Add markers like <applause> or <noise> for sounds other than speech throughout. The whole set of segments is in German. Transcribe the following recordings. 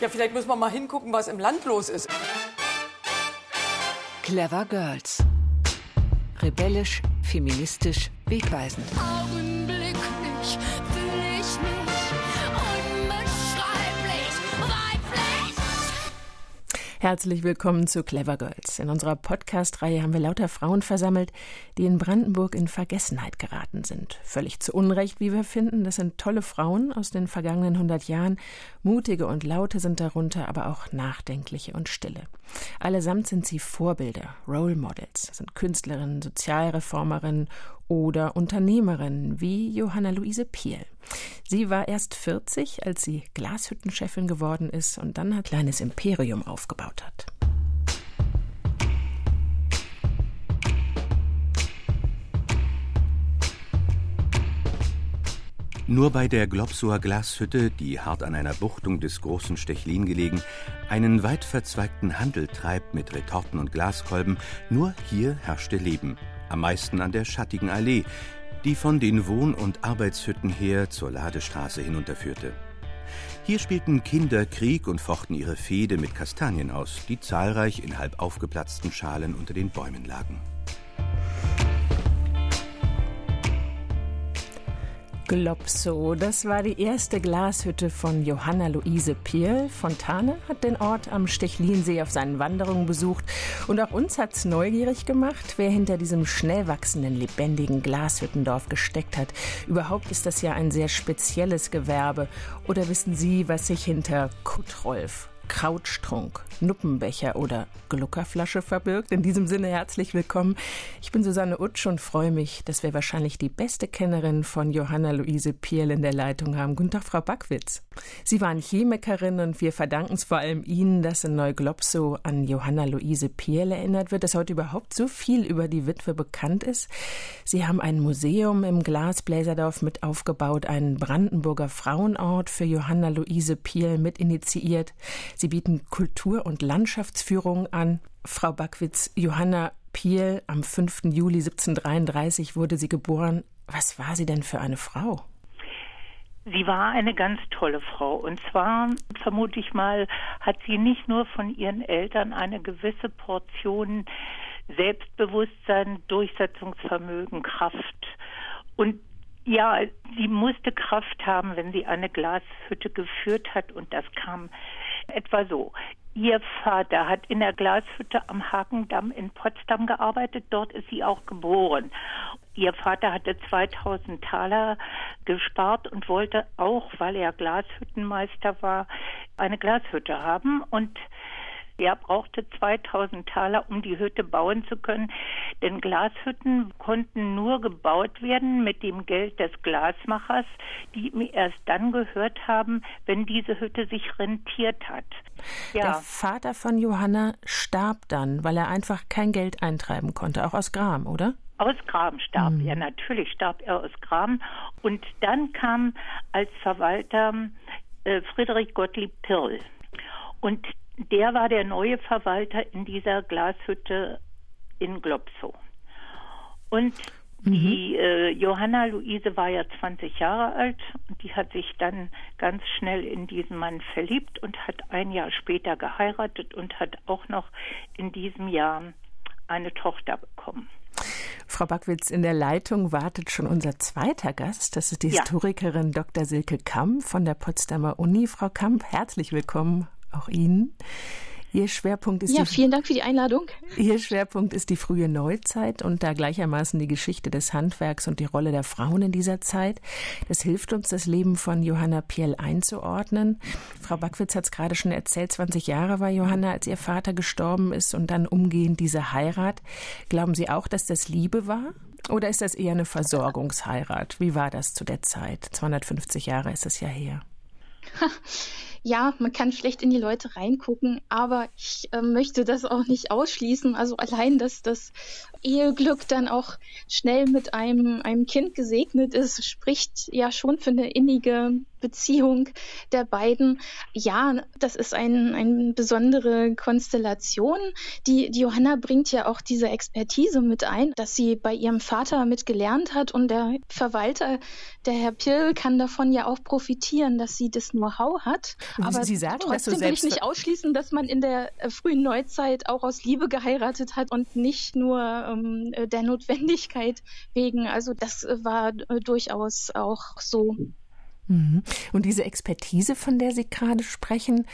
Ja, vielleicht müssen wir mal hingucken, was im Land los ist. Clever Girls. Rebellisch, feministisch, wegweisend. Augenblicklich Herzlich willkommen zu Clever Girls. In unserer Podcast-Reihe haben wir lauter Frauen versammelt, die in Brandenburg in Vergessenheit geraten sind. Völlig zu Unrecht, wie wir finden. Das sind tolle Frauen aus den vergangenen 100 Jahren. Mutige und laute sind darunter, aber auch nachdenkliche und stille. Allesamt sind sie Vorbilder, Role Models, das sind Künstlerinnen, Sozialreformerinnen oder Unternehmerinnen wie Johanna Luise Piel. Sie war erst 40, als sie Glashüttenchefin geworden ist und dann ein kleines Imperium aufgebaut hat. Nur bei der Globsower Glashütte, die hart an einer Buchtung des großen Stechlin gelegen, einen weit verzweigten Handel treibt mit Retorten und Glaskolben, nur hier herrschte Leben. Am meisten an der schattigen Allee, die von den Wohn- und Arbeitshütten her zur Ladestraße hinunterführte. Hier spielten Kinder Krieg und fochten ihre Fehde mit Kastanien aus, die zahlreich in halb aufgeplatzten Schalen unter den Bäumen lagen. Globsow, das war die erste Glashütte von Johanna Luise Piel. Fontane hat den Ort am Stechlinsee auf seinen Wanderungen besucht und auch uns hat's neugierig gemacht, wer hinter diesem schnell wachsenden, lebendigen Glashüttendorf gesteckt hat. Überhaupt ist das ja ein sehr spezielles Gewerbe. Oder wissen Sie, was sich hinter Kuttrolf Krautstrunk, Nuppenbecher oder Gluckerflasche verbirgt. In diesem Sinne herzlich willkommen. Ich bin Susanne Utsch und freue mich, dass wir wahrscheinlich die beste Kennerin von Johanna Luise Piel in der Leitung haben. Guten Tag, Frau Backwitz. Sie waren Chemikerin und wir verdanken es vor allem Ihnen, dass in Neuglobsow an Johanna Luise Piel erinnert wird, dass heute überhaupt so viel über die Witwe bekannt ist. Sie haben ein Museum im Glasbläserdorf mit aufgebaut, einen Brandenburger Frauenort für Johanna Luise Piel mit initiiert. Sie bieten Kultur- und Landschaftsführungen an. Frau Backwitz, Johanna Piel, am 5. Juli 1733 wurde sie geboren. Was war sie denn für eine Frau? Sie war eine ganz tolle Frau. Und zwar, vermute ich mal, hat sie nicht nur von ihren Eltern eine gewisse Portion Selbstbewusstsein, Durchsetzungsvermögen, Kraft. Und ja, sie musste Kraft haben, wenn sie eine Glashütte geführt hat. Und das kam etwa so. Ihr Vater hat in der Glashütte am Hakendamm in Potsdam gearbeitet. Dort ist sie auch geboren. Ihr Vater hatte 2000 Taler gespart und wollte auch, weil er Glashüttenmeister war, eine Glashütte haben. Und er brauchte 2000 Taler, um die Hütte bauen zu können, denn Glashütten konnten nur gebaut werden mit dem Geld des Glasmachers, die ihm erst dann gehört haben, wenn diese Hütte sich rentiert hat. Ja. Der Vater von Johanna starb dann, weil er einfach kein Geld eintreiben konnte, auch aus Gram, oder? Aus Gram starb mhm. er, natürlich starb er aus Gram. Und dann kam als Verwalter äh, Friedrich Gottlieb Pirl. Und der war der neue Verwalter in dieser Glashütte in Globsow. Und mhm. die äh, Johanna Luise war ja 20 Jahre alt und die hat sich dann ganz schnell in diesen Mann verliebt und hat ein Jahr später geheiratet und hat auch noch in diesem Jahr eine Tochter bekommen. Frau Backwitz, in der Leitung wartet schon unser zweiter Gast. Das ist die ja. Historikerin Dr. Silke Kamp von der Potsdamer Uni. Frau Kamp, herzlich willkommen auch Ihnen. Ihr Schwerpunkt ist ja, die, vielen Dank für die Einladung. Ihr Schwerpunkt ist die frühe Neuzeit und da gleichermaßen die Geschichte des Handwerks und die Rolle der Frauen in dieser Zeit. Das hilft uns, das Leben von Johanna Piel einzuordnen. Frau Backwitz hat es gerade schon erzählt, 20 Jahre war Johanna, als ihr Vater gestorben ist und dann umgehend diese Heirat. Glauben Sie auch, dass das Liebe war? Oder ist das eher eine Versorgungsheirat? Wie war das zu der Zeit? 250 Jahre ist es ja her. <laughs> ja, man kann schlecht in die Leute reingucken, aber ich äh, möchte das auch nicht ausschließen. Also allein, dass das Eheglück dann auch schnell mit einem, einem Kind gesegnet ist, spricht ja schon für eine innige Beziehung der beiden. Ja, das ist ein, eine besondere Konstellation. Die, die Johanna bringt ja auch diese Expertise mit ein, dass sie bei ihrem Vater mit gelernt hat und der Verwalter, der Herr Pill, kann davon ja auch profitieren, dass sie das Know-how hat. Aber sie sagen trotzdem das so will ich nicht ausschließen, dass man in der äh, frühen Neuzeit auch aus Liebe geheiratet hat und nicht nur ähm, der Notwendigkeit wegen. Also das äh, war äh, durchaus auch so. Mhm. Und diese Expertise, von der Sie gerade sprechen,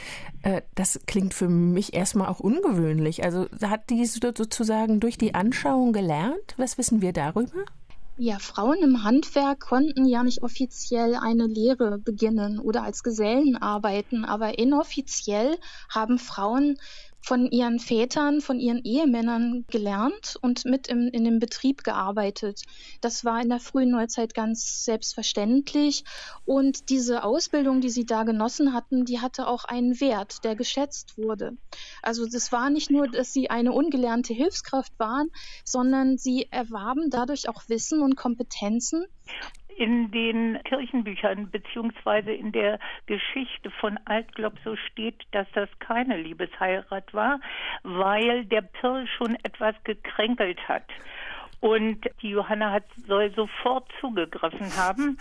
äh, das klingt für mich erstmal auch ungewöhnlich. Also hat die sozusagen durch die Anschauung gelernt? Was wissen wir darüber? Ja, Frauen im Handwerk konnten ja nicht offiziell eine Lehre beginnen oder als Gesellen arbeiten, aber inoffiziell haben Frauen von ihren Vätern, von ihren Ehemännern gelernt und mit im, in dem Betrieb gearbeitet. Das war in der frühen Neuzeit ganz selbstverständlich. Und diese Ausbildung, die sie da genossen hatten, die hatte auch einen Wert, der geschätzt wurde. Also das war nicht nur, dass sie eine ungelernte Hilfskraft waren, sondern sie erwarben dadurch auch Wissen und Kompetenzen, in den Kirchenbüchern beziehungsweise in der Geschichte von Altglobsow steht, dass das keine Liebesheirat war, weil der Pirl schon etwas gekränkelt hat. Und die Johanna hat, soll sofort zugegriffen haben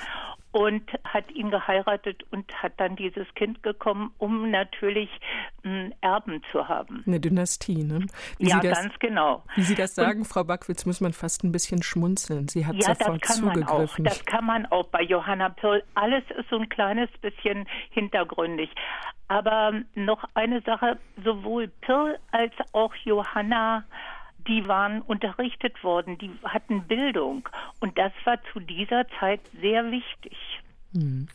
und hat ihn geheiratet und hat dann dieses Kind bekommen, um natürlich m, Erben zu haben. Eine Dynastie, ne? Wie ja, das, ganz genau. Wie Sie das sagen, und, Frau Backwitz, muss man fast ein bisschen schmunzeln. Sie hat ja, sofort das kann zugegriffen. Man auch. Das kann man auch bei Johanna Pirl. Alles ist so ein kleines bisschen hintergründig. Aber noch eine Sache, sowohl Pirl als auch Johanna die waren unterrichtet worden, die hatten Bildung. Und das war zu dieser Zeit sehr wichtig. Hm.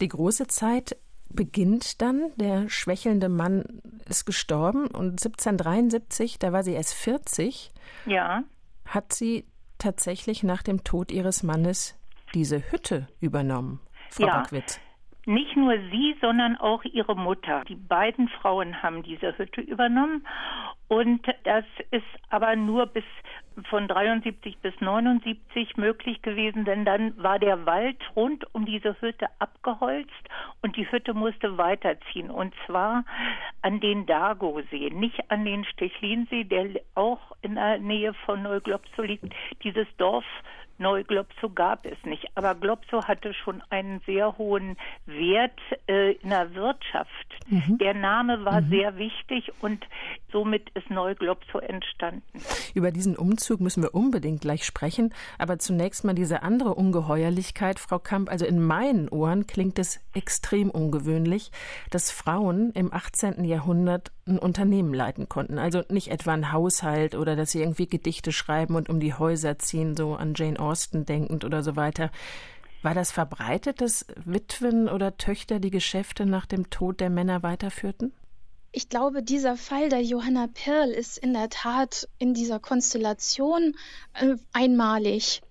Die große Zeit beginnt dann. Der schwächelnde Mann ist gestorben und 1773, da war sie erst 40, ja. hat sie tatsächlich nach dem Tod ihres Mannes diese Hütte übernommen. Frau ja. Backwitz. Nicht nur sie, sondern auch ihre Mutter. Die beiden Frauen haben diese Hütte übernommen und das ist aber nur bis von 73 bis 79 möglich gewesen, denn dann war der Wald rund um diese Hütte abgeholzt und die Hütte musste weiterziehen und zwar an den Dago-See, nicht an den Stechlinsee, der auch in der Nähe von Neuglobsow liegt. Dieses Dorf Neuglobsow gab es nicht. Aber Globsow hatte schon einen sehr hohen Wert äh, in der Wirtschaft. Mhm. Der Name war mhm. sehr wichtig und somit ist Neuglobsow entstanden. Über diesen Umzug müssen wir unbedingt gleich sprechen. Aber zunächst mal diese andere Ungeheuerlichkeit, Frau Kamp. Also in meinen Ohren klingt es extrem ungewöhnlich, dass Frauen im 18. Jahrhundert ein Unternehmen leiten konnten. Also nicht etwa ein Haushalt oder dass sie irgendwie Gedichte schreiben und um die Häuser ziehen, so an Jane Austen denkend oder so weiter. War das verbreitet, dass Witwen oder Töchter die Geschäfte nach dem Tod der Männer weiterführten? Ich glaube, dieser Fall der Johanna Pirl ist in der Tat in dieser Konstellation äh, einmalig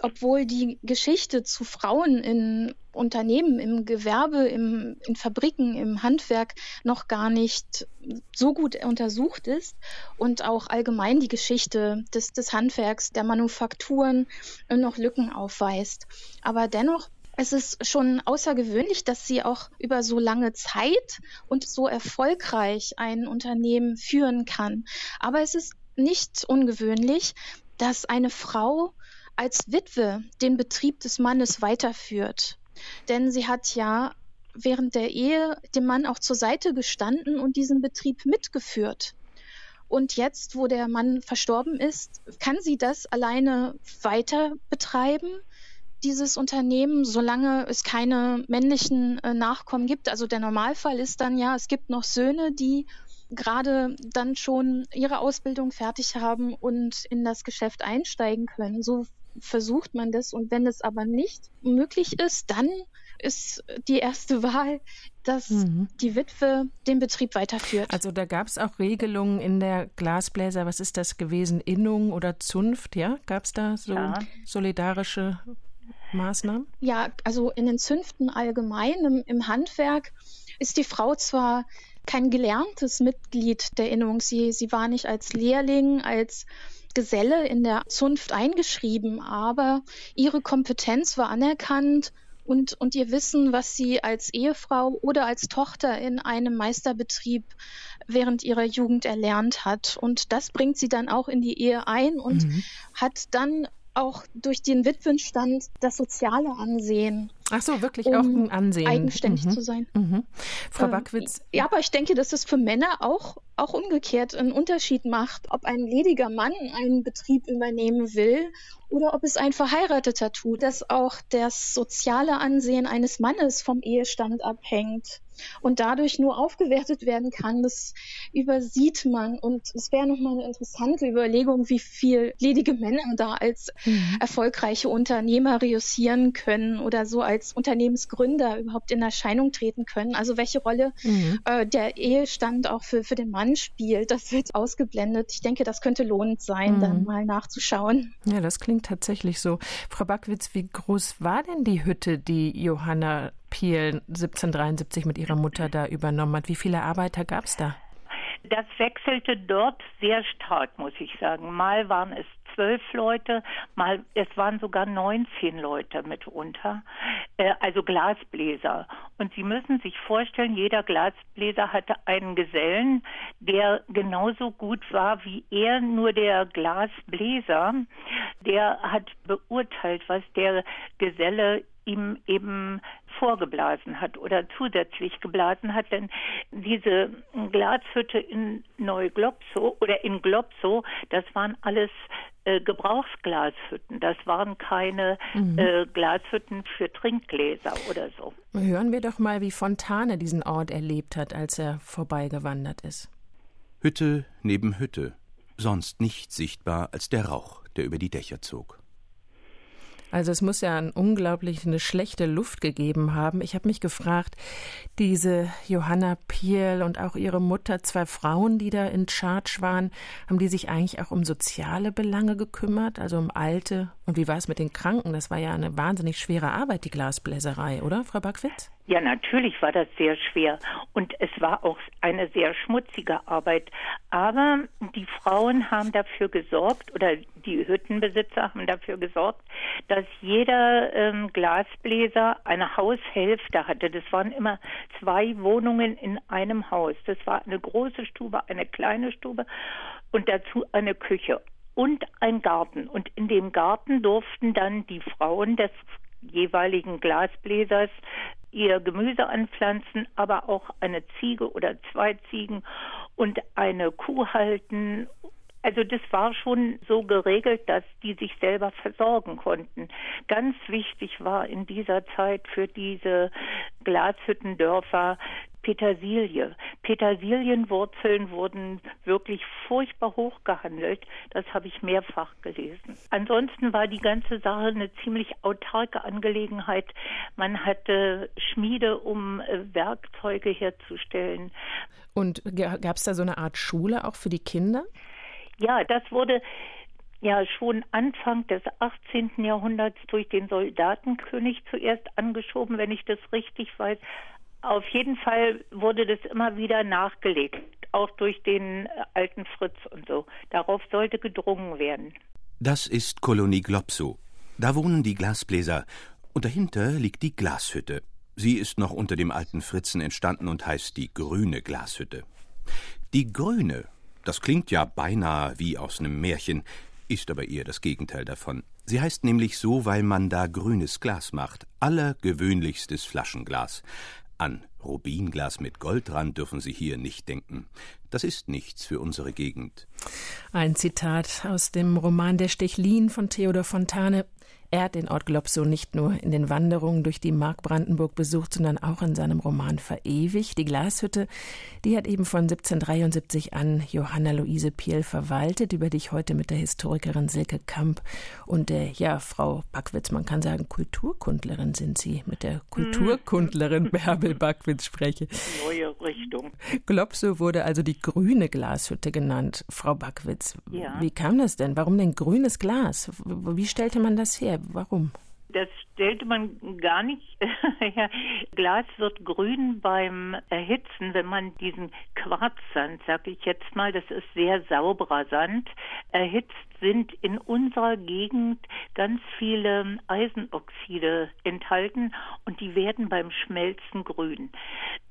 obwohl die Geschichte zu Frauen in Unternehmen, im Gewerbe, im, in Fabriken, im Handwerk noch gar nicht so gut untersucht ist und auch allgemein die Geschichte des, des Handwerks, der Manufakturen noch Lücken aufweist. Aber dennoch es ist schon außergewöhnlich, dass sie auch über so lange Zeit und so erfolgreich ein Unternehmen führen kann. Aber es ist nicht ungewöhnlich, dass eine Frau als Witwe den Betrieb des Mannes weiterführt. Denn sie hat ja während der Ehe dem Mann auch zur Seite gestanden und diesen Betrieb mitgeführt. Und jetzt, wo der Mann verstorben ist, kann sie das alleine weiter betreiben, dieses Unternehmen, solange es keine männlichen äh, Nachkommen gibt. Also der Normalfall ist dann ja, es gibt noch Söhne, die gerade dann schon ihre Ausbildung fertig haben und in das Geschäft einsteigen können. So versucht man das. Und wenn es aber nicht möglich ist, dann ist die erste Wahl, dass mhm. die Witwe den Betrieb weiterführt. Also da gab es auch Regelungen in der Glasbläser, was ist das gewesen, Innung oder Zunft, ja? Gab es da so ja. solidarische Maßnahmen? Ja, also in den Zünften allgemein, im, im Handwerk ist die Frau zwar kein gelerntes Mitglied der Innung, sie, sie war nicht als Lehrling, als Geselle in der Zunft eingeschrieben, aber ihre Kompetenz war anerkannt und, und ihr Wissen, was sie als Ehefrau oder als Tochter in einem Meisterbetrieb während ihrer Jugend erlernt hat. Und das bringt sie dann auch in die Ehe ein und mhm. hat dann auch durch den Witwenstand das soziale Ansehen. Ach so, wirklich um auch ein Ansehen. Eigenständig mhm. zu sein. Mhm. Frau ähm, Backwitz. Ja, aber ich denke, dass es für Männer auch, auch umgekehrt einen Unterschied macht, ob ein lediger Mann einen Betrieb übernehmen will oder ob es ein Verheirateter tut, dass auch das soziale Ansehen eines Mannes vom Ehestand abhängt und dadurch nur aufgewertet werden kann, das übersieht man. Und es wäre nochmal eine interessante Überlegung, wie viel ledige Männer da als mhm. erfolgreiche Unternehmer reüssieren können oder so als Unternehmensgründer überhaupt in Erscheinung treten können. Also welche Rolle mhm. äh, der Ehestand auch für, für den Mann spielt, das wird ausgeblendet. Ich denke, das könnte lohnend sein, mhm. dann mal nachzuschauen. Ja, das klingt tatsächlich so. Frau Backwitz, wie groß war denn die Hütte, die Johanna Piel 1773 mit ihrer Mutter da übernommen hat. Wie viele Arbeiter gab es da? Das wechselte dort sehr stark, muss ich sagen. Mal waren es zwölf Leute, mal es waren sogar 19 Leute mitunter, äh, also Glasbläser. Und Sie müssen sich vorstellen, jeder Glasbläser hatte einen Gesellen, der genauso gut war wie er, nur der Glasbläser, der hat beurteilt, was der Geselle ihm eben vorgeblasen hat oder zusätzlich geblasen hat, denn diese Glashütte in Neuglopso oder in Glopso, das waren alles äh, Gebrauchsglashütten. Das waren keine mhm. äh, Glashütten für Trinkgläser oder so. Hören wir doch mal, wie Fontane diesen Ort erlebt hat, als er vorbeigewandert ist. Hütte neben Hütte, sonst nicht sichtbar als der Rauch, der über die Dächer zog. Also es muss ja eine unglaublich eine schlechte Luft gegeben haben. Ich habe mich gefragt, diese Johanna Piel und auch ihre Mutter, zwei Frauen, die da in Charge waren, haben die sich eigentlich auch um soziale Belange gekümmert, also um Alte? Und wie war es mit den Kranken? Das war ja eine wahnsinnig schwere Arbeit, die Glasbläserei, oder, Frau Backwitz? Ja, natürlich war das sehr schwer und es war auch eine sehr schmutzige Arbeit. Aber die Frauen haben dafür gesorgt oder die Hüttenbesitzer haben dafür gesorgt, dass jeder ähm, Glasbläser eine Haushälfte hatte. Das waren immer zwei Wohnungen in einem Haus. Das war eine große Stube, eine kleine Stube und dazu eine Küche und ein Garten. Und in dem Garten durften dann die Frauen des jeweiligen Glasbläsers ihr Gemüse anpflanzen, aber auch eine Ziege oder zwei Ziegen und eine Kuh halten. Also das war schon so geregelt, dass die sich selber versorgen konnten. Ganz wichtig war in dieser Zeit für diese Glashüttendörfer Petersilie. Petersilienwurzeln wurden wirklich furchtbar hoch gehandelt. Das habe ich mehrfach gelesen. Ansonsten war die ganze Sache eine ziemlich autarke Angelegenheit. Man hatte Schmiede, um äh, Werkzeuge herzustellen. Und gab es da so eine Art Schule auch für die Kinder? Ja, das wurde ja schon Anfang des 18. Jahrhunderts durch den Soldatenkönig zuerst angeschoben, wenn ich das richtig weiß. Auf jeden Fall wurde das immer wieder nachgelegt, auch durch den äh, alten Fritz und so. Darauf sollte gedrungen werden. Das ist Kolonie Glopso. Da wohnen die Glasbläser. Und dahinter liegt die Glashütte. Sie ist noch unter dem alten Fritzen entstanden und heißt die grüne Glashütte. Die grüne, das klingt ja beinahe wie aus einem Märchen, ist aber eher das Gegenteil davon. Sie heißt nämlich so, weil man da grünes Glas macht, allergewöhnlichstes Flaschenglas. An Rubinglas mit Goldrand dürfen Sie hier nicht denken. Das ist nichts für unsere Gegend. Ein Zitat aus dem Roman Der Stechlin von Theodor Fontane. Er hat den Ort Globsow nicht nur in den Wanderungen durch die Mark Brandenburg besucht, sondern auch in seinem Roman verewigt. Die Glashütte, die hat eben von 1773 an Johanna Luise Piel verwaltet, über die ich heute mit der Historikerin Silke Kamp und der, ja, Frau Backwitz, man kann sagen, Kulturkundlerin sind Sie, mit der Kulturkundlerin <laughs> Bärbel Backwitz spreche. Neue Richtung. Globsow wurde also die grüne Glashütte genannt. Frau Backwitz, ja. wie kam das denn? Warum denn grünes Glas? Wie stellte man das her? Warum? Das stellte man gar nicht. <laughs> ja, Glas wird grün beim Erhitzen, wenn man diesen Quarzsand, sag ich jetzt mal, das ist sehr sauberer Sand, erhitzt, sind in unserer Gegend ganz viele Eisenoxide enthalten und die werden beim Schmelzen grün.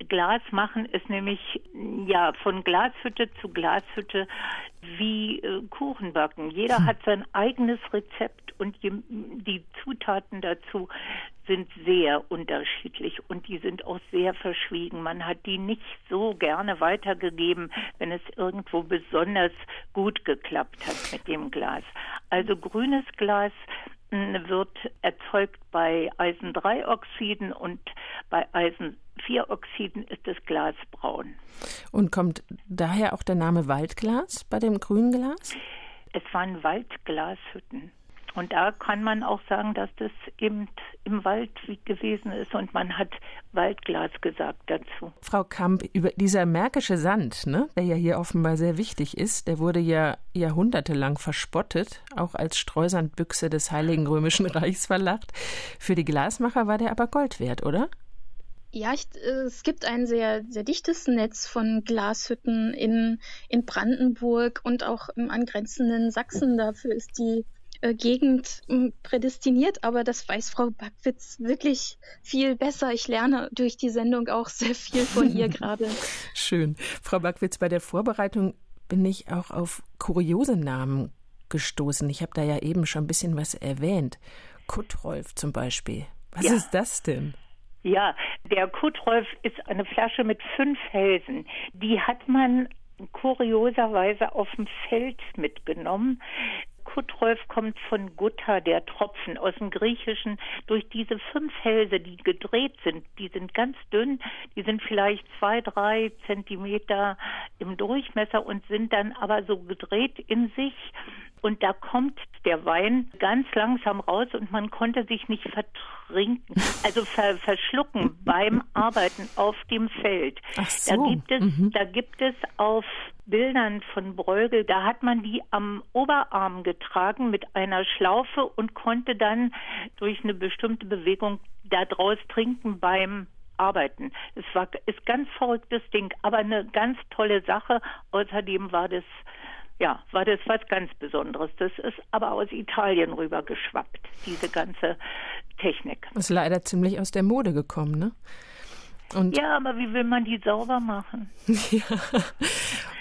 Glas machen ist nämlich ja von Glashütte zu Glashütte wie äh, Kuchen backen. Jeder hm. hat sein eigenes Rezept und die, die Zutaten dazu sind sehr unterschiedlich und die sind auch sehr verschwiegen. Man hat die nicht so gerne weitergegeben, wenn es irgendwo besonders gut geklappt hat mit dem Glas. Also grünes Glas hm, wird erzeugt bei Eisen-3-Oxiden und bei Eisen-4-Oxiden ist das Glas braun. Und kommt daher auch der Name Waldglas bei dem grünen Glas? Es waren Waldglashütten. Und da kann man auch sagen, dass das eben im Wald gewesen ist und man hat Waldglas gesagt dazu. Frau Kamp, über dieser märkische Sand, ne, der ja hier offenbar sehr wichtig ist, der wurde ja jahrhundertelang verspottet, auch als Streusandbüchse des Heiligen Römischen <laughs> Reichs verlacht. Für die Glasmacher war der aber Gold wert, oder? Ja, ich, äh, es gibt ein sehr, sehr dichtes Netz von Glashütten in, in Brandenburg und auch im angrenzenden Sachsen. Dafür ist die äh, Gegend hm, prädestiniert, aber das weiß Frau Backwitz wirklich viel besser. Ich lerne durch die Sendung auch sehr viel von ihr <laughs> gerade. Schön. Frau Backwitz, bei der Vorbereitung bin ich auch auf kuriose Namen gestoßen. Ich habe da ja eben schon ein bisschen was erwähnt. Kuttrolf zum Beispiel. Was ja. ist das denn? Ja, der Kuttrolf ist eine Flasche mit fünf Hälsen. Die hat man kurioserweise auf dem Feld mitgenommen. Kutrolf kommt von Gutta, der Tropfen aus dem Griechischen. Durch diese fünf Hälse, die gedreht sind, die sind ganz dünn, die sind vielleicht zwei, drei Zentimeter im Durchmesser und sind dann aber so gedreht in sich. Und da kommt der Wein ganz langsam raus und man konnte sich nicht vertrinken, also ver verschlucken <laughs> beim Arbeiten auf dem Feld. Ach so. Da gibt es, mhm. da gibt es auf Bildern von Bruegel, da hat man die am Oberarm getragen mit einer Schlaufe und konnte dann durch eine bestimmte Bewegung daraus trinken beim Arbeiten. Es war ist ganz verrücktes Ding, aber eine ganz tolle Sache. Außerdem war das ja, war das was ganz Besonderes. Das ist aber aus Italien rübergeschwappt, diese ganze Technik. Ist leider ziemlich aus der Mode gekommen, ne? Und ja, aber wie will man die sauber machen? <laughs> ja.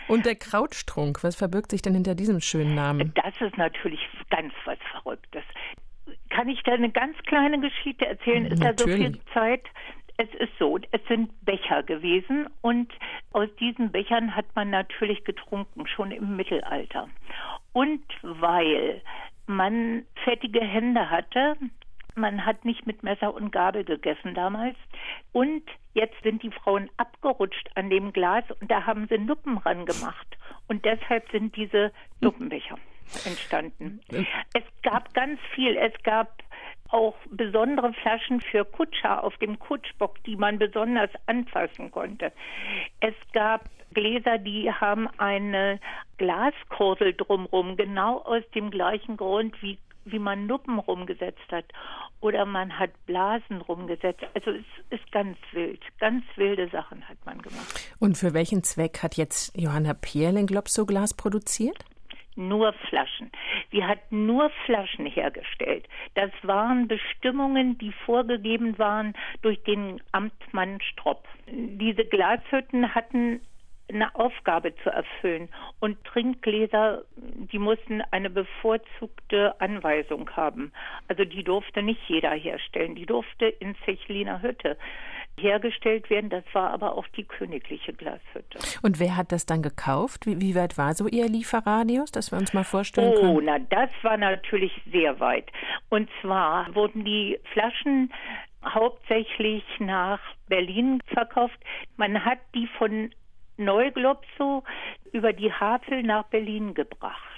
Und der Krautstrunk, was verbirgt sich denn hinter diesem schönen Namen? Das ist natürlich ganz was Verrücktes. Kann ich da eine ganz kleine Geschichte erzählen? Ist da so viel Zeit? Es ist so, es sind Becher gewesen und aus diesen Bechern hat man natürlich getrunken, schon im Mittelalter. Und weil man fettige Hände hatte, man hat nicht mit Messer und Gabel gegessen damals. Und jetzt sind die Frauen abgerutscht an dem Glas und da haben sie Nuppen ran gemacht. Und deshalb sind diese Nuppenbecher entstanden. Es gab ganz viel. Es gab auch besondere Flaschen für Kutscher auf dem Kutschbock, die man besonders anfassen konnte. Es gab Gläser, die haben eine Glaskurbel drumherum, genau aus dem gleichen Grund wie wie man Nuppen rumgesetzt hat oder man hat Blasen rumgesetzt. Also es ist ganz wild. Ganz wilde Sachen hat man gemacht. Und für welchen Zweck hat jetzt Johanna Pierling Globsoglas produziert? Nur Flaschen. Sie hat nur Flaschen hergestellt. Das waren Bestimmungen, die vorgegeben waren durch den Amtmann Stropp. Diese Glashütten hatten eine Aufgabe zu erfüllen. Und Trinkgläser, die mussten eine bevorzugte Anweisung haben. Also die durfte nicht jeder herstellen. Die durfte in Zechliner Hütte hergestellt werden. Das war aber auch die königliche Glashütte. Und wer hat das dann gekauft? Wie, wie weit war so Ihr Lieferradius, dass wir uns mal vorstellen können? Oh, na, das war natürlich sehr weit. Und zwar wurden die Flaschen hauptsächlich nach Berlin verkauft. Man hat die von Neuglobsow über die Havel nach Berlin gebracht.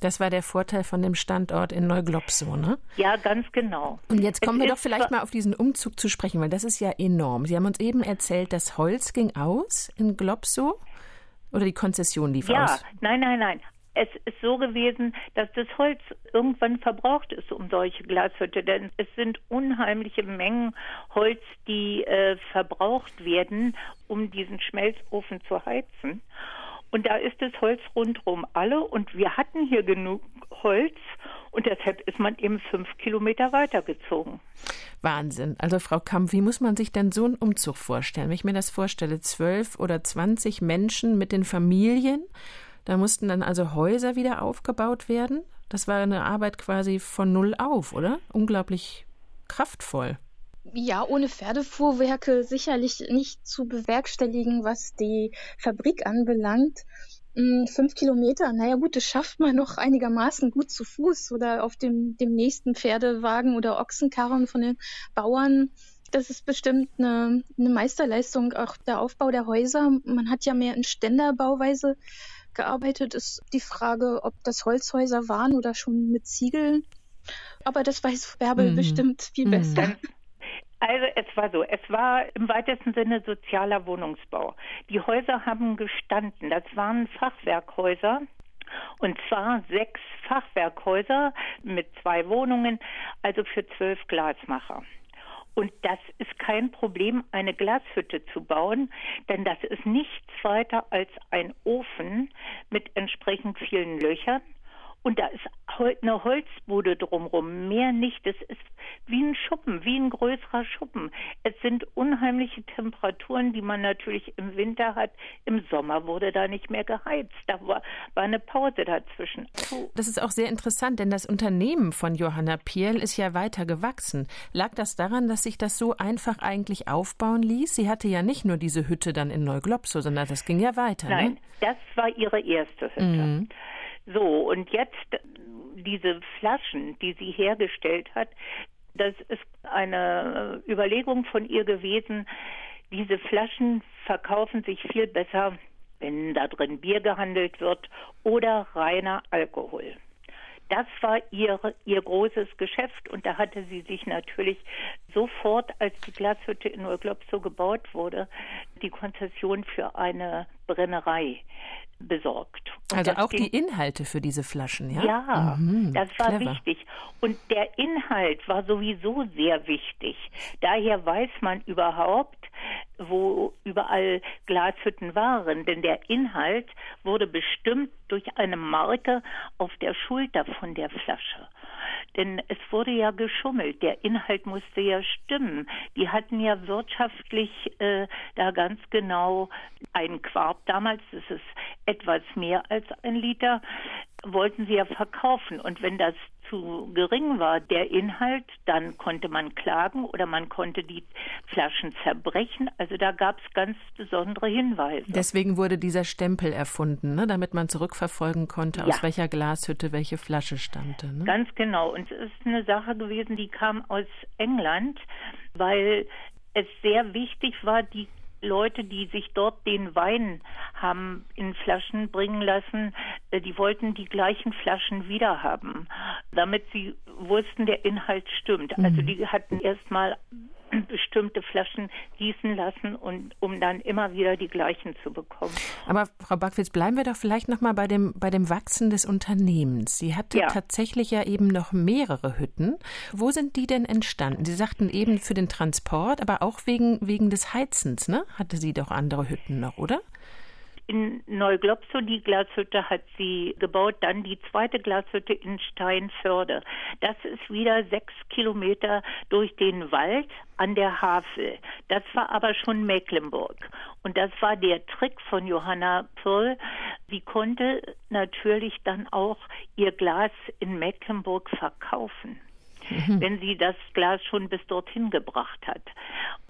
Das war der Vorteil von dem Standort in Neuglobsow, ne? Ja, ganz genau. Und jetzt kommen es wir doch vielleicht mal auf diesen Umzug zu sprechen, weil das ist ja enorm. Sie haben uns eben erzählt, das Holz ging aus in Globsow oder die Konzession lief ja, aus? Ja, nein, nein, nein. es ist so gewesen, dass das Holz irgendwann verbraucht ist um solche Glashütte, denn es sind unheimliche Mengen Holz, die äh, verbraucht werden, um diesen Schmelzofen zu heizen. Und da ist das Holz rundherum alle und wir hatten hier genug Holz und deshalb ist man eben fünf Kilometer weitergezogen. Wahnsinn. Also Frau Kamp, wie muss man sich denn so einen Umzug vorstellen? Wenn ich mir das vorstelle, zwölf oder zwanzig Menschen mit den Familien, da mussten dann also Häuser wieder aufgebaut werden. Das war eine Arbeit quasi von null auf, oder? Unglaublich kraftvoll. Ja, ohne Pferdefuhrwerke sicherlich nicht zu bewerkstelligen, was die Fabrik anbelangt. Hm, fünf Kilometer, naja gut, das schafft man noch einigermaßen gut zu Fuß oder auf dem, dem nächsten Pferdewagen oder Ochsenkarren von den Bauern. Das ist bestimmt eine, eine Meisterleistung, auch der Aufbau der Häuser. Man hat ja mehr in Ständerbauweise gearbeitet. Ist die Frage, ob das Holzhäuser waren oder schon mit Ziegeln. Aber das weiß Bärbel mhm. bestimmt viel mhm. besser. <laughs> Also es war so, es war im weitesten Sinne sozialer Wohnungsbau. Die Häuser haben gestanden, das waren Fachwerkhäuser. Und zwar sechs Fachwerkhäuser mit zwei Wohnungen, also für zwölf Glasmacher. Und das ist kein Problem, eine Glashütte zu bauen, denn das ist nichts weiter als ein Ofen mit entsprechend vielen Löchern und da ist eine Holzbude drumherum, mehr nicht. Es ist wie ein Schuppen, wie ein größerer Schuppen. Es sind unheimliche Temperaturen, die man natürlich im Winter hat. Im Sommer wurde da nicht mehr geheizt. Da war, war eine Pause dazwischen. Das ist auch sehr interessant, denn das Unternehmen von Johanna Pierl ist ja weiter gewachsen. Lag das daran, dass sich das so einfach eigentlich aufbauen ließ? Sie hatte ja nicht nur diese Hütte dann in Neuglopso, sondern das ging ja weiter. Ne? Nein, ne? das war ihre erste Hütte. Mhm. So, und jetzt diese Flaschen, die sie hergestellt hat, das ist eine Überlegung von ihr gewesen. Diese Flaschen verkaufen sich viel besser, wenn da drin Bier gehandelt wird oder reiner Alkohol. Das war ihr, ihr großes Geschäft und da hatte sie sich natürlich sofort, als die Glashütte in Neuglobsow gebaut wurde, die Konzession für eine Brennerei besorgt. Und also auch ging, die Inhalte für diese Flaschen, ja? Ja, mhm, das war clever. wichtig. Und der Inhalt war sowieso sehr wichtig. Daher weiß man überhaupt, wo überall Glashütten waren. Denn der Inhalt wurde bestimmt durch eine Marke auf der Schulter von der Flasche. Denn es wurde ja geschummelt. Der Inhalt musste ja stimmen. Die hatten ja wirtschaftlich äh, da ganz genau einen Quark damals, das ist etwas mehr als ein Liter, wollten sie ja verkaufen. Und wenn das zu gering war, der Inhalt, dann konnte man klagen oder man konnte die Flaschen zerbrechen. Also da gab es ganz besondere Hinweise. Deswegen wurde dieser Stempel erfunden, ne? damit man zurückverfolgen konnte, aus welcher Glashütte welche Flasche stammte. Ne? Ganz genau. Und es ist eine Sache gewesen, die kam aus England, weil es sehr wichtig war, die Leute, die sich dort den Wein haben in Flaschen bringen lassen, äh, die wollten die gleichen Flaschen wieder haben, damit sie wussten, der Inhalt stimmt. Also mhm. die hatten erstmal bestimmte Flaschen gießen lassen und um dann immer wieder die gleichen zu bekommen. Aber Frau Backwitz, bleiben wir doch vielleicht noch mal bei dem bei dem Wachsen des Unternehmens. Sie hatte ja. tatsächlich ja eben noch mehrere Hütten. Wo sind die denn entstanden? Sie sagten eben für den Transport, aber auch wegen wegen des Heizens, ne? Hatte sie doch andere Hütten noch, oder? In Neuglobsow, die Glashütte hat sie gebaut, dann die zweite Glashütte in Steinförde. Das ist wieder sechs Kilometer durch den Wald an der Havel. Das war aber schon Mecklenburg. Und das war der Trick von Johanna Pirl. Sie konnte natürlich dann auch ihr Glas in Mecklenburg verkaufen mhm. wenn sie das Glas schon bis dorthin gebracht hat.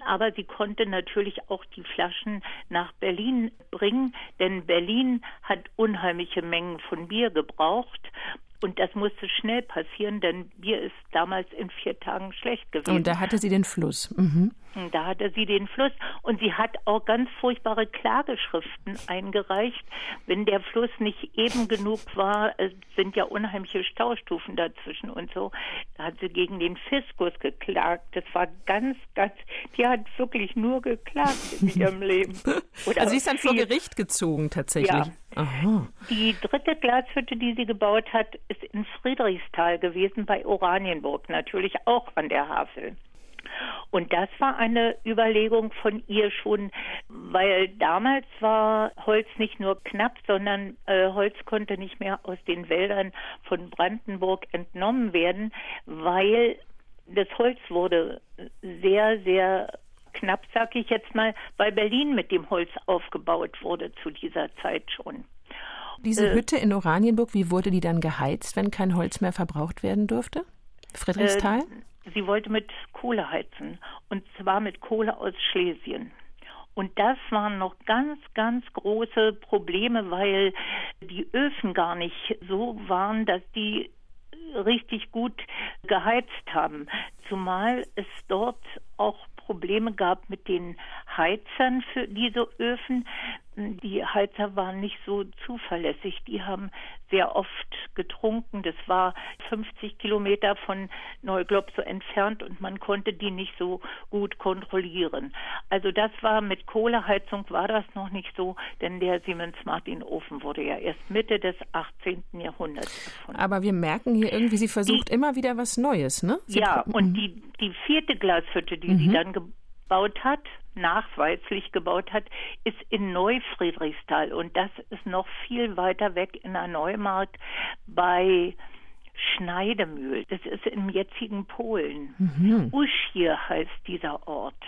Aber sie konnte natürlich auch die Flaschen nach Berlin bringen, denn Berlin hat unheimliche Mengen von Bier gebraucht und das musste schnell passieren, denn Bier ist damals in vier Tagen schlecht gewesen. Und da hatte sie den Fluss. Mhm. Da hatte sie den Fluss und sie hat auch ganz furchtbare Klageschriften eingereicht. Wenn der Fluss nicht eben genug war, es sind ja unheimliche Staustufen dazwischen und so, da hat sie gegen den Fiskus geklagt. Das war ganz, ganz, die hat wirklich nur geklagt in ihrem <laughs> Leben. Oder also sie ist dann vor Gericht gezogen tatsächlich. Ja. Aha. Die dritte Glashütte, die sie gebaut hat, ist in Friedrichsthal gewesen, bei Oranienburg, natürlich auch an der Havel. Und das war eine Überlegung von ihr schon, weil damals war Holz nicht nur knapp, sondern äh, Holz konnte nicht mehr aus den Wäldern von Brandenburg entnommen werden, weil das Holz wurde sehr, sehr knapp, sag ich jetzt mal, weil Berlin mit dem Holz aufgebaut wurde zu dieser Zeit schon. Diese Äh, Hütte in Oranienburg, wie wurde die dann geheizt, wenn kein Holz mehr verbraucht werden durfte? Friedrichsthal? Äh, sie wollte mit Kohle heizen und zwar mit Kohle aus Schlesien. Und das waren noch ganz, ganz große Probleme, weil die Öfen gar nicht so waren, dass die richtig gut geheizt haben. Zumal es dort auch Probleme gab mit den Heizern für diese Öfen. Die Heizer waren nicht so zuverlässig. Die haben sehr oft getrunken. Das war 50 Kilometer von Neuglobsow entfernt und man konnte die nicht so gut kontrollieren. Also das war mit Kohleheizung war das noch nicht so, denn der Siemens-Martin-Ofen wurde ja erst Mitte des 18. Jahrhunderts erfunden. Aber wir merken hier irgendwie, sie versucht immer wieder was Neues, ne? Sie Ja, und die, die vierte Glashütte, die sie dann gebaut hat, nachweislich gebaut hat, ist in Neufriedrichsthal. Und das ist noch viel weiter weg in der Neumarkt bei Schneidemühl. Das ist im jetzigen Polen. Uschir heißt dieser Ort.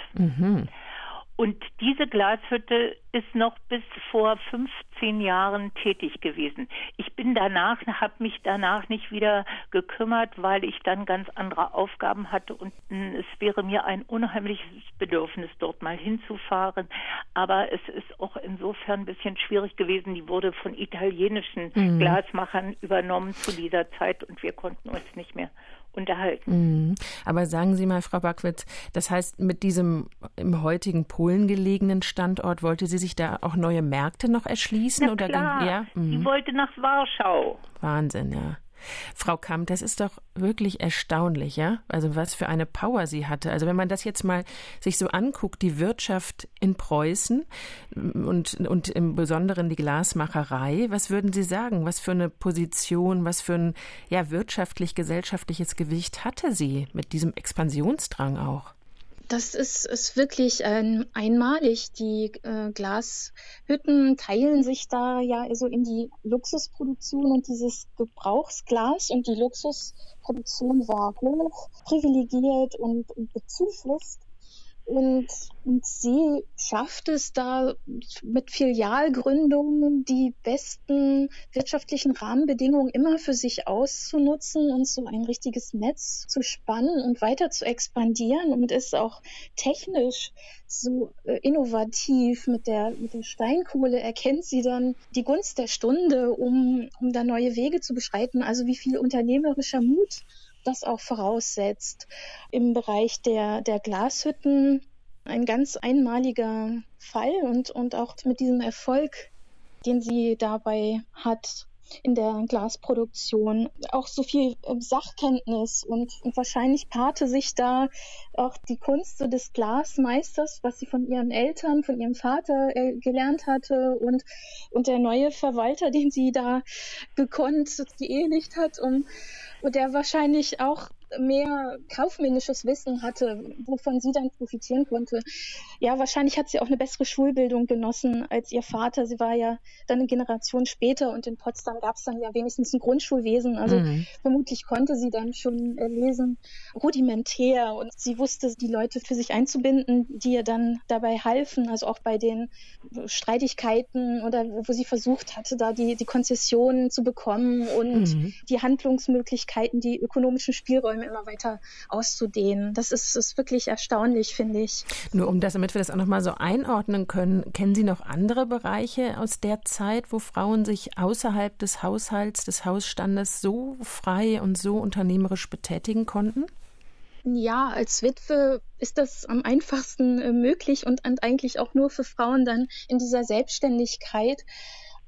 Und diese Glashütte ist noch bis vor 15 Jahren tätig gewesen. Ich bin danach, habe mich danach nicht wieder gekümmert, weil ich dann ganz andere Aufgaben hatte und es wäre mir ein unheimliches Bedürfnis, dort mal hinzufahren. Aber es ist auch insofern ein bisschen schwierig gewesen. Die wurde von italienischen Glasmachern übernommen zu dieser Zeit und wir konnten uns nicht mehr unterhalten. Mhm. Aber sagen Sie mal, Frau Backwitz, das heißt, mit diesem im heutigen Polen gelegenen Standort wollte sie sich da auch neue Märkte noch erschließen? Na oder klar, ja? Mhm. wollte nach Warschau. Wahnsinn, ja. Frau Kamp, das ist doch wirklich erstaunlich, ja? Also was für eine Power sie hatte. Also wenn man das jetzt mal sich so anguckt, die Wirtschaft in Preußen und, und im Besonderen die Glasmacherei, was würden Sie sagen? Was für eine Position, was für ein ja, wirtschaftlich-gesellschaftliches Gewicht hatte sie mit diesem Expansionsdrang auch? Das ist, ist wirklich ähm, einmalig. Die äh, Glashütten teilen sich da ja so in die Luxusproduktion und dieses Gebrauchsglas und die Luxusproduktion war hoch privilegiert und, und bezuschusst. Und, und sie schafft es da mit Filialgründungen die besten wirtschaftlichen Rahmenbedingungen immer für sich auszunutzen und so ein richtiges Netz zu spannen und weiter zu expandieren und ist auch technisch so äh, innovativ mit der, mit der Steinkohle erkennt sie dann die Gunst der Stunde, um, um da neue Wege zu beschreiten. Also wie viel unternehmerischer Mut das auch voraussetzt. Im Bereich der, der Glashütten ein ganz einmaliger Fall und, und auch mit diesem Erfolg, den sie dabei hat in der Glasproduktion, auch so viel äh, Sachkenntnis und, und wahrscheinlich paarte sich da auch die Kunst so des Glasmeisters, was sie von ihren Eltern, von ihrem Vater äh, gelernt hatte und, und der neue Verwalter, den sie da gekonnt geehelicht hat, um und der wahrscheinlich auch mehr kaufmännisches Wissen hatte, wovon sie dann profitieren konnte. Ja, wahrscheinlich hat sie auch eine bessere Schulbildung genossen als ihr Vater. Sie war ja dann eine Generation später und in Potsdam gab es dann ja wenigstens ein Grundschulwesen. Also Mhm. vermutlich konnte sie dann schon äh, lesen, rudimentär und sie wusste, die Leute für sich einzubinden, die ihr dann dabei halfen, also auch bei den Streitigkeiten oder wo sie versucht hatte, da die, die Konzessionen zu bekommen und Mhm. die Handlungsmöglichkeiten, die ökonomischen Spielräume immer weiter auszudehnen. Das ist, ist wirklich erstaunlich, finde ich. Nur um das, damit wir das auch nochmal so einordnen können, kennen Sie noch andere Bereiche aus der Zeit, wo Frauen sich außerhalb des Haushalts, des Hausstandes so frei und so unternehmerisch betätigen konnten? Ja, als Witwe ist das am einfachsten äh, möglich und, und eigentlich auch nur für Frauen dann in dieser Selbstständigkeit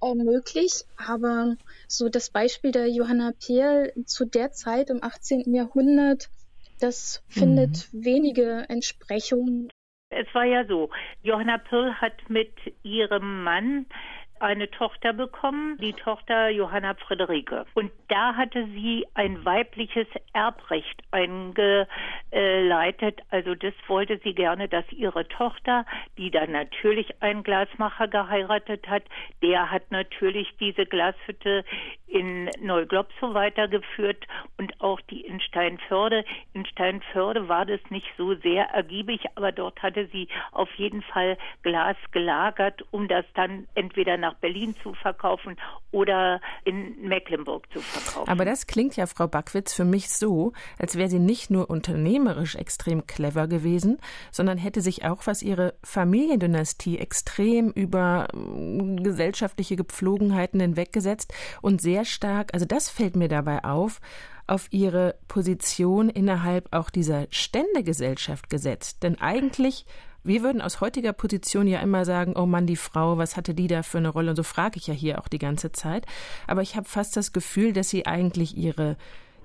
äh, möglich. Aber so das Beispiel der Johanna Pehl zu der Zeit im 18. Jahrhundert, das findet wenige Entsprechung. Es war ja so, Johanna Pirl hat mit ihrem Mann eine Tochter bekommen, die Tochter Johanna Friederike. Und da hatte sie ein weibliches Erbrecht eingeleitet. Also das wollte sie gerne, dass ihre Tochter, die dann natürlich einen Glasmacher geheiratet hat, der hat natürlich diese Glashütte in Neuglobsow weitergeführt und auch die in Steinförde. In Steinförde war das nicht so sehr ergiebig, aber dort hatte sie auf jeden Fall Glas gelagert, um das dann entweder nach Berlin zu verkaufen oder in Mecklenburg zu verkaufen. Aber das klingt ja, Frau Backwitz, für mich so, als wäre sie nicht nur unternehmerisch extrem clever gewesen, sondern hätte sich auch, was ihre Familiendynastie extrem über mm, gesellschaftliche Gepflogenheiten hinweggesetzt und sehr stark, also das fällt mir dabei auf, auf ihre Position innerhalb auch dieser Ständegesellschaft gesetzt. Denn eigentlich wir würden aus heutiger Position ja immer sagen, oh Mann, die Frau, was hatte die da für eine Rolle? Und so frage ich ja hier auch die ganze Zeit. Aber ich habe fast das Gefühl, dass sie eigentlich ihre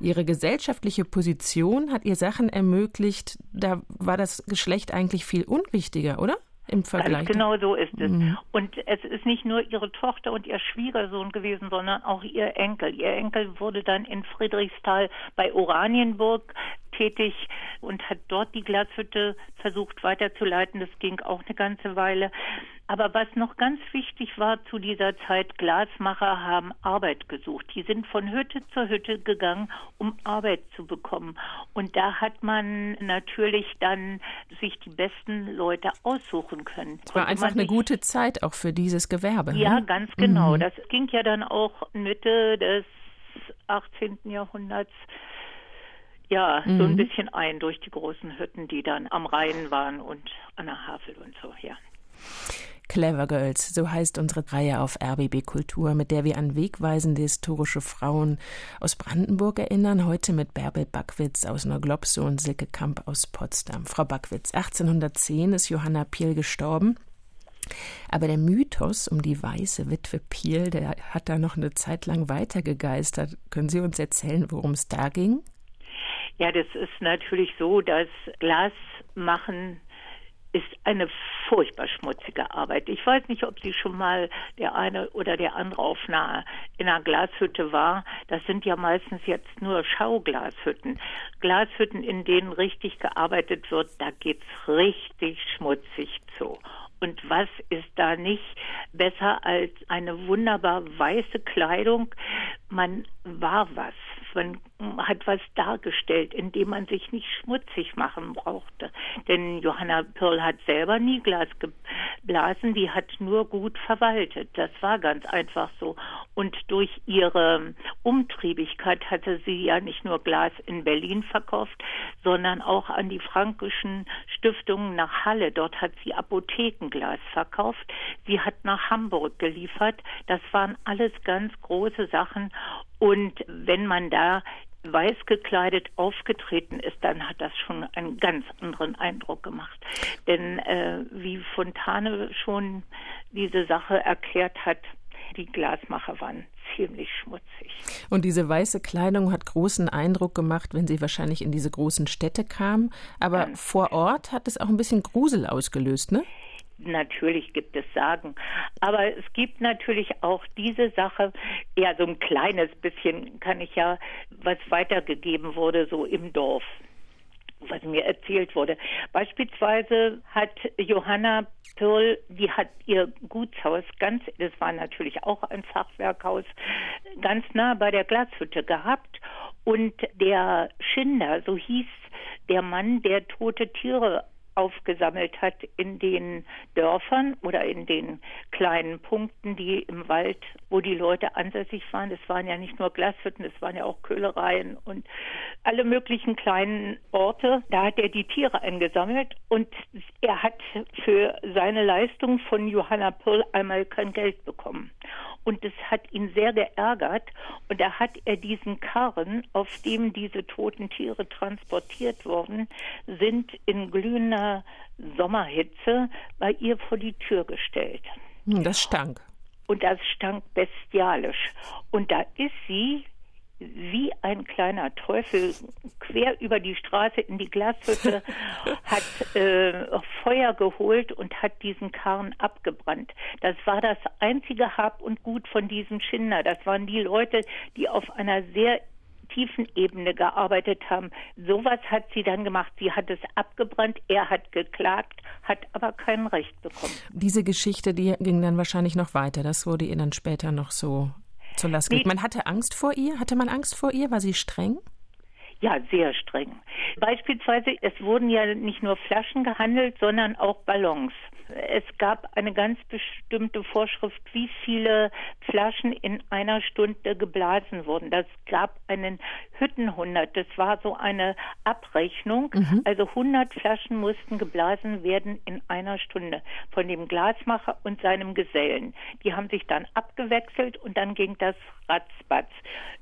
ihre gesellschaftliche Position hat ihr Sachen ermöglicht, da war das Geschlecht eigentlich viel unwichtiger, oder? Im Vergleich. Ganz genau so ist es. Mhm. Und es ist nicht nur ihre Tochter und ihr Schwiegersohn gewesen, sondern auch ihr Enkel. Ihr Enkel wurde dann in Friedrichsthal bei Oranienburg tätig und hat dort die Glashütte versucht weiterzuleiten. Das ging auch eine ganze Weile. Aber was noch ganz wichtig war zu dieser Zeit, Glasmacher haben Arbeit gesucht. Die sind von Hütte zu Hütte gegangen, um Arbeit zu bekommen. Und da hat man natürlich dann sich die besten Leute aussuchen können. Es war einfach eine gute Zeit auch für dieses Gewerbe. Ja, ne? ganz genau. Mhm. Das ging ja dann auch Mitte des 18. Jahrhunderts ja, mhm. so ein mhm. bisschen ein durch die großen Hütten, die dann am Rhein waren und an der Havel und so, ja. Clever Girls, so heißt unsere Reihe auf RBB Kultur, mit der wir an wegweisende historische Frauen aus Brandenburg erinnern. Heute mit Bärbel Backwitz aus Neuglobsow und Silke Kamp aus Potsdam. Frau Backwitz, 1810 ist Johanna Piel gestorben. Aber der Mythos um die weiße Witwe Piel, der hat da noch eine Zeit lang weitergegeistert. Können Sie uns erzählen, worum es da ging? Ja, das ist natürlich so, dass Glas machen ist eine furchtbar schmutzige Arbeit. Ich weiß nicht, ob Sie schon mal der eine oder der andere auf einer, in einer Glashütte war. Das sind ja meistens jetzt nur Schauglashütten. Glashütten, in denen richtig gearbeitet wird, da geht's richtig schmutzig zu. Und was ist da nicht besser als eine wunderbar weiße Kleidung? Man war was. Man hat was dargestellt, indem man sich nicht schmutzig machen brauchte. Denn Johanna Pirl hat selber nie Glas geblasen, die hat nur gut verwaltet. Das war ganz einfach so. Und durch ihre Umtriebigkeit hatte sie ja nicht nur Glas in Berlin verkauft, sondern auch an die frankischen Stiftungen nach Halle. Dort hat sie Apothekenglas verkauft. Sie hat nach Hamburg geliefert. Das waren alles ganz große Sachen. Und wenn man da weiß gekleidet aufgetreten ist, dann hat das schon einen ganz anderen Eindruck gemacht. Denn äh, wie Fontane schon diese Sache erklärt hat, die Glasmacher waren ziemlich schmutzig. Und diese weiße Kleidung hat großen Eindruck gemacht, wenn sie wahrscheinlich in diese großen Städte kam. Aber Ganz vor Ort hat es auch ein bisschen Grusel ausgelöst, ne? Natürlich gibt es Sagen. Aber es gibt natürlich auch diese Sache, ja, so ein kleines bisschen kann ich ja, was weitergegeben wurde, so im Dorf was mir erzählt wurde. Beispielsweise hat Johanna Pirl, die hat ihr Gutshaus ganz, das war natürlich auch ein Fachwerkhaus, ganz nah bei der Glashütte gehabt. Und der Schinder, so hieß der Mann, der tote Tiere aufgesammelt hat in den Dörfern oder in den kleinen Punkten, die im Wald, wo die Leute ansässig waren. Es waren ja nicht nur Glashütten, es waren ja auch Köhlereien und alle möglichen kleinen Orte. Da hat er die Tiere eingesammelt und er hat für seine Leistung von Johanna Pirl einmal kein Geld bekommen. Und das hat ihn sehr geärgert. Und da hat er diesen Karren, auf dem diese toten Tiere transportiert worden sind, in glühender Sommerhitze bei ihr vor die Tür gestellt. Hm, das stank. Und das stank bestialisch. Und da ist sie wie ein kleiner Teufel quer über die Straße in die Glashütte, <laughs> hat äh, Feuer geholt und hat diesen Karren abgebrannt. Das war das einzige Hab und Gut von diesem Schinder. Das waren die Leute, die auf einer sehr tiefen Ebene gearbeitet haben. Sowas hat sie dann gemacht. Sie hat es abgebrannt, er hat geklagt, hat aber kein Recht bekommen. Diese Geschichte, die ging dann wahrscheinlich noch weiter. Das wurde ihr dann später noch so zur Last gelegt. Man hatte Angst vor ihr? Hatte man Angst vor ihr? War sie streng? Ja, sehr streng. Beispielsweise, es wurden ja nicht nur Flaschen gehandelt, sondern auch Ballons. Es gab eine ganz bestimmte Vorschrift, wie viele Flaschen in einer Stunde geblasen wurden. Das gab einen Hüttenhundert. Das war so eine Abrechnung. Mhm. Also 100 Flaschen mussten geblasen werden in einer Stunde von dem Glasmacher und seinem Gesellen. Die haben sich dann abgewechselt und dann ging das ratzbatz.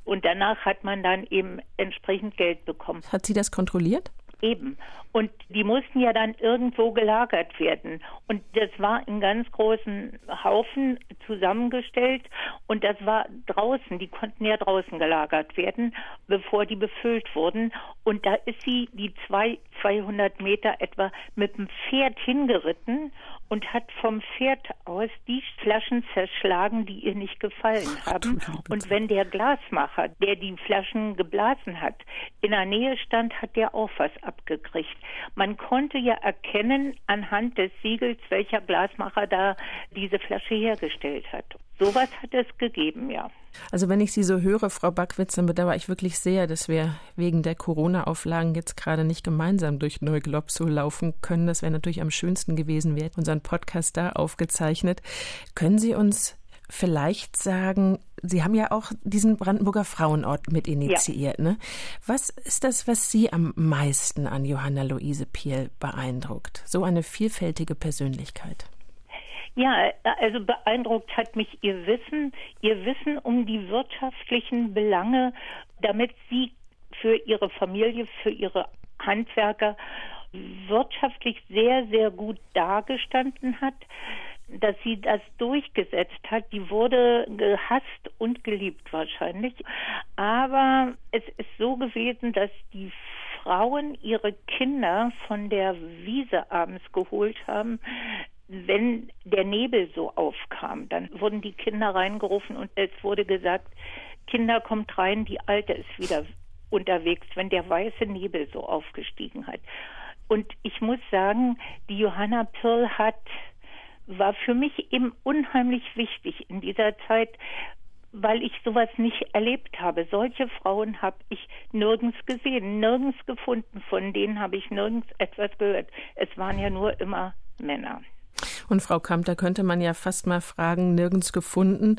Und danach hat man dann eben entsprechend Geld bekommen. Hat sie das kontrolliert? Eben. Und die mussten ja dann irgendwo gelagert werden. Und das war in ganz großen Haufen zusammengestellt. Und das war draußen. Die konnten ja draußen gelagert werden, bevor die befüllt wurden. Und da ist sie die zwei, 200 Meter etwa mit dem Pferd hingeritten und hat vom Pferd aus die Flaschen zerschlagen, die ihr nicht gefallen haben. Und wenn der Glasmacher, der die Flaschen geblasen hat, in der Nähe stand, hat der auch was abgekriegt. Man konnte ja erkennen anhand des Siegels, welcher Glasmacher da diese Flasche hergestellt hat. Sowas hat es gegeben, ja. Also wenn ich Sie so höre, Frau Backwitz, dann bedauere ich wirklich sehr, dass wir wegen der Corona-Auflagen jetzt gerade nicht gemeinsam durch Neuglobsow laufen können. Das wäre natürlich am schönsten gewesen, wir hätten unseren Podcast da aufgezeichnet. Können Sie uns vielleicht sagen, Sie haben ja auch diesen Brandenburger Frauenort mit initiiert. Ja. Ne? Was ist das, was Sie am meisten an Johanna Luise Piel beeindruckt? So eine vielfältige Persönlichkeit. Ja, also beeindruckt hat mich ihr Wissen, ihr Wissen um die wirtschaftlichen Belange, damit sie für ihre Familie, für ihre Handwerker wirtschaftlich sehr, sehr gut dargestanden hat, dass sie das durchgesetzt hat. Die wurde gehasst und geliebt wahrscheinlich. Aber es ist so gewesen, dass die Frauen ihre Kinder von der Wiese abends geholt haben, wenn der Nebel so aufkam, dann wurden die Kinder reingerufen und es wurde gesagt, Kinder kommt rein, die Alte ist wieder unterwegs, wenn der weiße Nebel so aufgestiegen hat. Und ich muss sagen, die Johanna Pirl hat, war für mich eben unheimlich wichtig in dieser Zeit, weil ich sowas nicht erlebt habe. Solche Frauen habe ich nirgends gesehen, nirgends gefunden, von denen habe ich nirgends etwas gehört. Es waren ja nur immer Männer. Und Frau Kamp, da könnte man ja fast mal fragen, nirgends gefunden.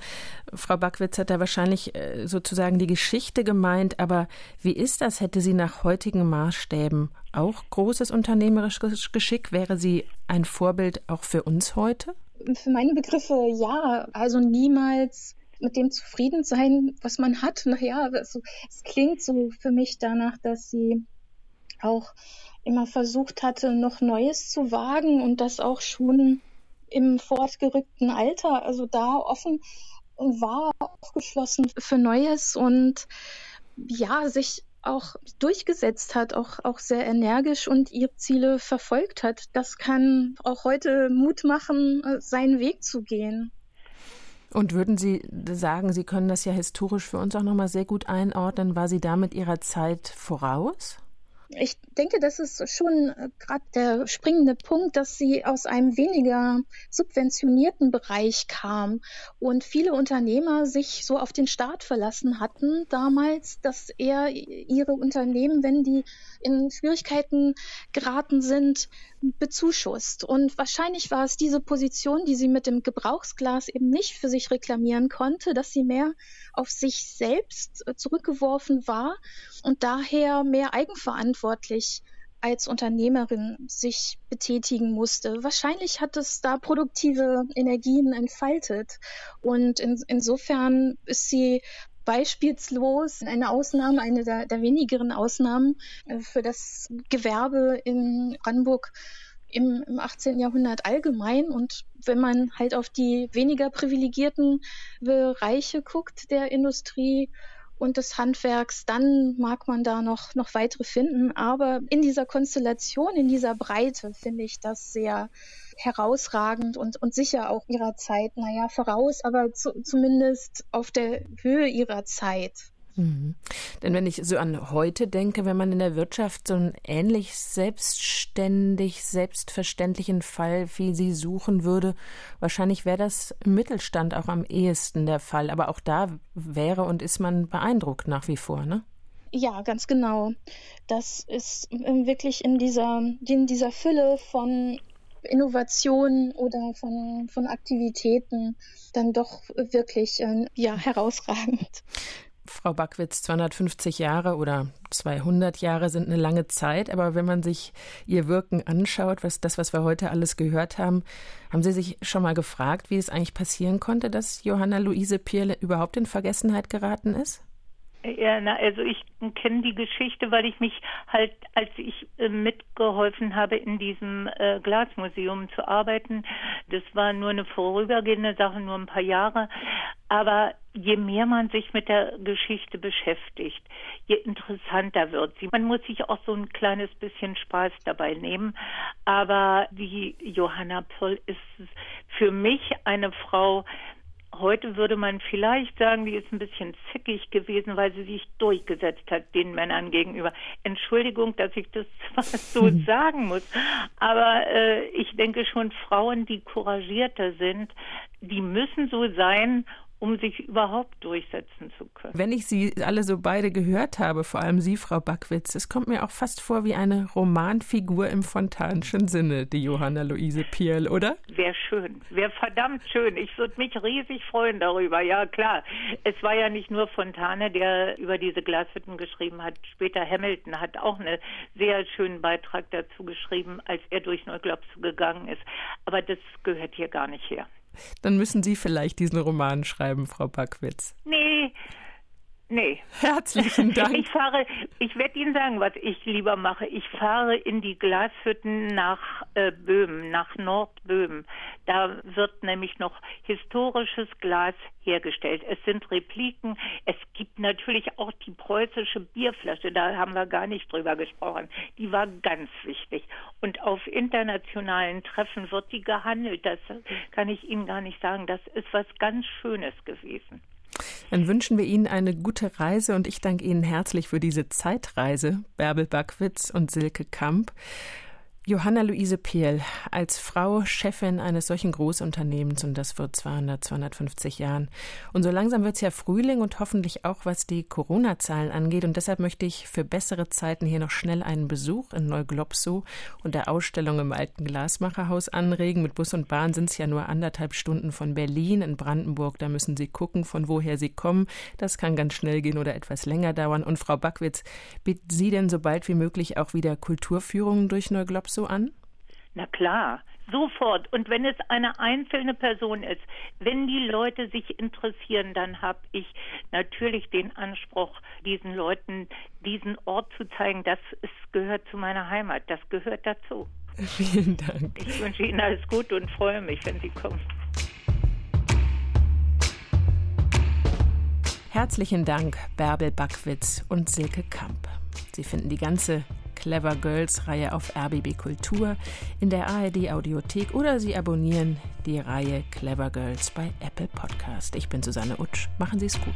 Frau Backwitz hat da wahrscheinlich äh, sozusagen die Geschichte gemeint, aber wie ist das? Hätte sie nach heutigen Maßstäben auch großes unternehmerisches Geschick? Wäre sie ein Vorbild auch für uns heute? Für meine Begriffe ja. Also niemals mit dem zufrieden sein, was man hat. Naja, also, es klingt so für mich danach, dass sie auch immer versucht hatte, noch Neues zu wagen und das auch schon im fortgerückten Alter, also da offen war, aufgeschlossen für Neues und ja, sich auch durchgesetzt hat, auch, auch sehr energisch und ihre Ziele verfolgt hat. Das kann auch heute Mut machen, seinen Weg zu gehen. Und würden Sie sagen, Sie können das ja historisch für uns auch nochmal sehr gut einordnen, war sie damit ihrer Zeit voraus? Ich denke, das ist schon äh, gerade der springende Punkt, dass sie aus einem weniger subventionierten Bereich kam und viele Unternehmer sich so auf den Staat verlassen hatten damals, dass er ihre Unternehmen, wenn die in Schwierigkeiten geraten sind, bezuschusst. Und wahrscheinlich war es diese Position, die sie mit dem Gebrauchsglas eben nicht für sich reklamieren konnte, dass sie mehr auf sich selbst äh, zurückgeworfen war und daher mehr eigenverantwortlich als Unternehmerin sich betätigen musste. Wahrscheinlich hat es da produktive Energien entfaltet. Und in, insofern ist sie beispielslos eine Ausnahme, eine der, der wenigeren Ausnahmen äh, für das Gewerbe in Brandenburg im, im 18. Jahrhundert allgemein. Und wenn man halt auf die weniger privilegierten Bereiche guckt der Industrie und des Handwerks, dann mag man da noch, noch weitere finden. Aber in dieser Konstellation, in dieser Breite finde ich das sehr herausragend und, und sicher auch ihrer Zeit, naja, voraus, aber zu, zumindest auf der Höhe ihrer Zeit. Mhm. Denn wenn ich so an heute denke, wenn man in der Wirtschaft so einen ähnlich selbstständig, selbstverständlichen Fall wie Sie suchen würde, wahrscheinlich wäre das im Mittelstand auch am ehesten der Fall. Aber auch da wäre und ist man beeindruckt nach wie vor, ne? Ja, ganz genau. Das ist ähm, wirklich in dieser, in dieser Fülle von Innovationen oder von, von Aktivitäten dann doch wirklich äh, ja, herausragend. Frau Backwitz, 250 Jahre oder 200 Jahre sind eine lange Zeit, aber wenn man sich ihr Wirken anschaut, was das, was wir heute alles gehört haben, haben Sie sich schon mal gefragt, wie es eigentlich passieren konnte, dass Johanna Luise Pierle überhaupt in Vergessenheit geraten ist? Ja, na, also ich kenne die Geschichte, weil ich mich halt, als ich äh, mitgeholfen habe, in diesem äh, Glasmuseum zu arbeiten, das war nur eine vorübergehende Sache, nur ein paar Jahre, aber je mehr man sich mit der Geschichte beschäftigt, je interessanter wird sie. Man muss sich auch so ein kleines bisschen Spaß dabei nehmen, aber die Johanna Poll ist für mich eine Frau, Heute würde man vielleicht sagen, die ist ein bisschen zickig gewesen, weil sie sich durchgesetzt hat den Männern gegenüber. Entschuldigung, dass ich das <laughs> zwar so sagen muss, aber äh, ich denke schon, Frauen, die couragierter sind, die müssen so sein um sich überhaupt durchsetzen zu können. Wenn ich Sie alle so beide gehört habe, vor allem Sie, Frau Backwitz, es kommt mir auch fast vor wie eine Romanfigur im fontanischen Sinne, die Johanna Luise Pierl, oder? Wäre schön, wäre verdammt schön. Ich würde mich riesig freuen darüber. Ja, klar. Es war ja nicht nur Fontane, der über diese Glashütten geschrieben hat. Später Hamilton hat auch einen sehr schönen Beitrag dazu geschrieben, als er durch Neuglobs gegangen ist. Aber das gehört hier gar nicht her. Dann müssen Sie vielleicht diesen Roman schreiben, Frau Backwitz. Nee, Nee. Herzlichen Dank. Ich fahre, ich werde Ihnen sagen, was ich lieber mache. Ich fahre in die Glashütten nach äh, Böhmen, nach Nordböhmen. Da wird nämlich noch historisches Glas hergestellt. Es sind Repliken. Es gibt natürlich auch die preußische Bierflasche. Da haben wir gar nicht drüber gesprochen. Die war ganz wichtig. Und auf internationalen Treffen wird die gehandelt. Das kann ich Ihnen gar nicht sagen. Das ist was ganz Schönes gewesen. Dann wünschen wir Ihnen eine gute Reise und ich danke Ihnen herzlich für diese Zeitreise, Bärbel Backwitz und Silke Kamp. Johanna Luise Pehl, als Frau Chefin eines solchen Großunternehmens und das wird 200, 250 Jahren. Und so langsam wird es ja Frühling und hoffentlich auch was die Corona-Zahlen angeht. Und deshalb möchte ich für bessere Zeiten hier noch schnell einen Besuch in Neuglobsow und der Ausstellung im alten Glasmacherhaus anregen. Mit Bus und Bahn sind es ja nur anderthalb Stunden von Berlin. In Brandenburg, da müssen Sie gucken, von woher Sie kommen. Das kann ganz schnell gehen oder etwas länger dauern. Und Frau Backwitz, bietet Sie denn so bald wie möglich auch wieder Kulturführungen durch Neuglobsow? So an? Na klar, sofort. Und wenn es eine einzelne Person ist, wenn die Leute sich interessieren, dann habe ich natürlich den Anspruch, diesen Leuten diesen Ort zu zeigen. Das ist, gehört zu meiner Heimat. Das gehört dazu. <laughs> Vielen Dank. Ich wünsche Ihnen alles Gute und freue mich, wenn Sie kommen. Herzlichen Dank, Bärbel Backwitz und Silke Kamp. Sie finden die ganze Clever Girls Reihe auf RBB Kultur in der ARD Audiothek oder Sie abonnieren die Reihe Clever Girls bei Apple Podcast. Ich bin Susanne Utsch. Machen Sie es gut.